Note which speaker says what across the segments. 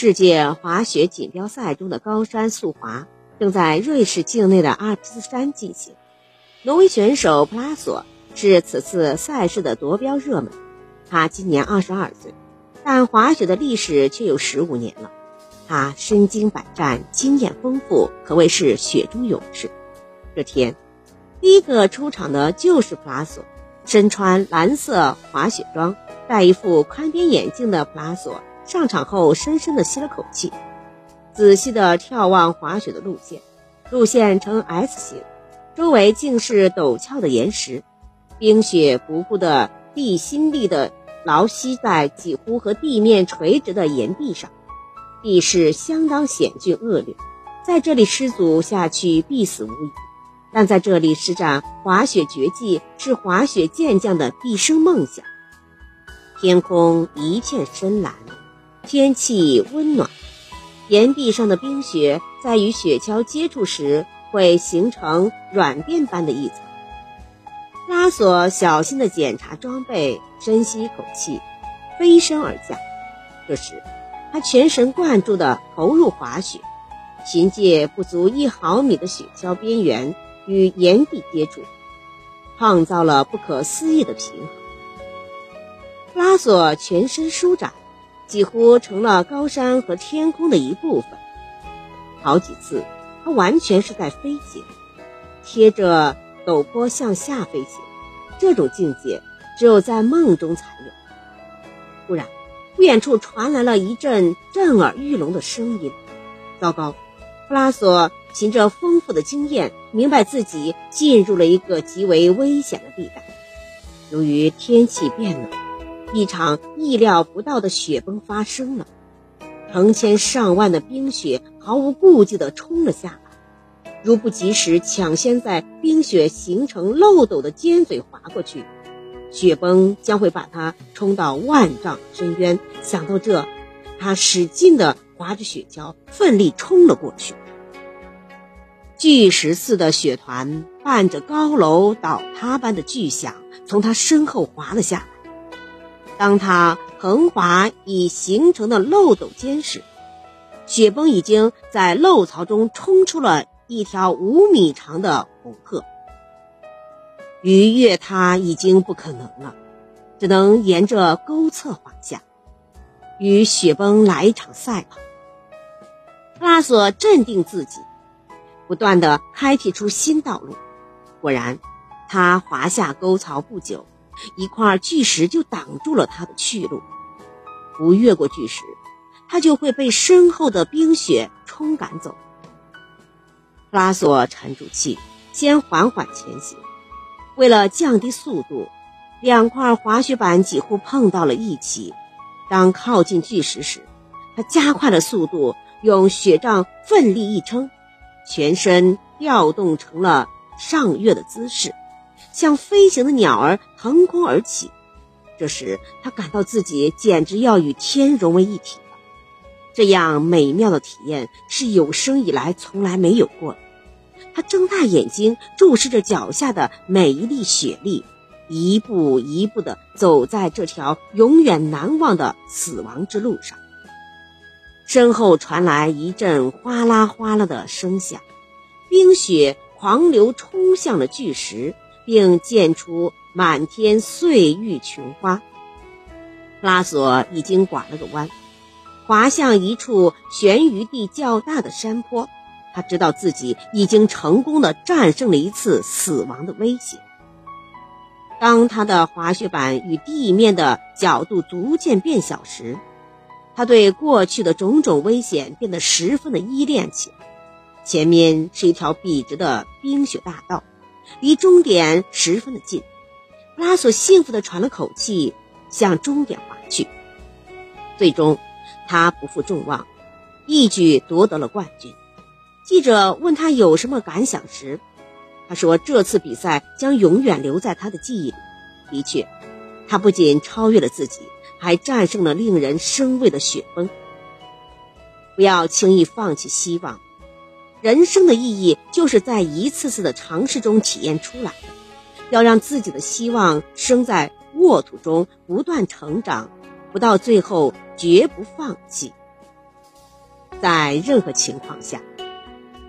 Speaker 1: 世界滑雪锦标赛中的高山速滑正在瑞士境内的阿尔卑斯山进行。挪威选手普拉索是此次赛事的夺标热门，他今年二十二岁，但滑雪的历史却有十五年了。他身经百战，经验丰富，可谓是雪中勇士。这天，第一个出场的就是普拉索。身穿蓝色滑雪装、戴一副宽边眼镜的普拉索上场后，深深地吸了口气，仔细地眺望滑雪的路线。路线呈 S 型，周围尽是陡峭的岩石，冰雪不顾的地心力的牢吸在几乎和地面垂直的岩壁上，地势相当险峻恶劣，在这里失足下去必死无疑。但在这里施展滑雪绝技是滑雪健将的毕生梦想。天空一片深蓝，天气温暖，岩壁上的冰雪在与雪橇接触时会形成软垫般的一层。拉索小心地检查装备，深吸一口气，飞身而下。这时，他全神贯注地投入滑雪，凭借不足一毫米的雪橇边缘。与岩壁接触，创造了不可思议的平衡。拉索全身舒展，几乎成了高山和天空的一部分。好几次，它完全是在飞行，贴着陡坡向下飞行。这种境界只有在梦中才有。突然，不远处传来了一阵震耳欲聋的声音。糟糕！布拉索凭着丰富的经验，明白自己进入了一个极为危险的地带。由于天气变冷，一场意料不到的雪崩发生了，成千上万的冰雪毫无顾忌地冲了下来。如不及时抢先在冰雪形成漏斗的尖嘴滑过去，雪崩将会把他冲到万丈深渊。想到这，他使劲地。划着雪橇，奋力冲了过去。巨石似的雪团伴着高楼倒塌般的巨响，从他身后滑了下来。当他横滑已形成的漏斗间时，雪崩已经在漏槽中冲出了一条五米长的红壑。逾越它已经不可能了，只能沿着沟侧滑下，与雪崩来一场赛跑。拉索镇定自己，不断的开辟出新道路。果然，他滑下沟槽不久，一块巨石就挡住了他的去路。不越过巨石，他就会被身后的冰雪冲赶走。拉索沉住气，先缓缓前行。为了降低速度，两块滑雪板几乎碰到了一起。当靠近巨石时，他加快了速度。用雪杖奋力一撑，全身调动成了上跃的姿势，像飞行的鸟儿腾空而起。这时，他感到自己简直要与天融为一体了。这样美妙的体验是有生以来从来没有过的。他睁大眼睛注视着脚下的每一粒雪粒，一步一步地走在这条永远难忘的死亡之路上。身后传来一阵哗啦哗啦的声响，冰雪狂流冲向了巨石，并溅出满天碎玉琼花。拉索已经拐了个弯，滑向一处悬于地较大的山坡。他知道自己已经成功的战胜了一次死亡的威胁。当他的滑雪板与地面的角度逐渐变小时，他对过去的种种危险变得十分的依恋起来。前面是一条笔直的冰雪大道，离终点十分的近。布拉索幸福地喘了口气，向终点滑去。最终，他不负众望，一举夺得了冠军。记者问他有什么感想时，他说：“这次比赛将永远留在他的记忆里。”的确，他不仅超越了自己。还战胜了令人生畏的雪崩。不要轻易放弃希望，人生的意义就是在一次次的尝试中体验出来的。要让自己的希望生在沃土中，不断成长，不到最后绝不放弃。在任何情况下，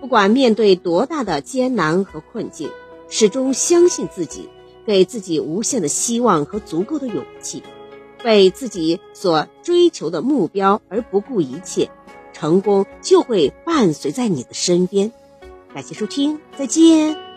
Speaker 1: 不管面对多大的艰难和困境，始终相信自己，给自己无限的希望和足够的勇气，为自己所追求的目标而不顾一切，成功就会伴随在你的身边。感谢收听，再见。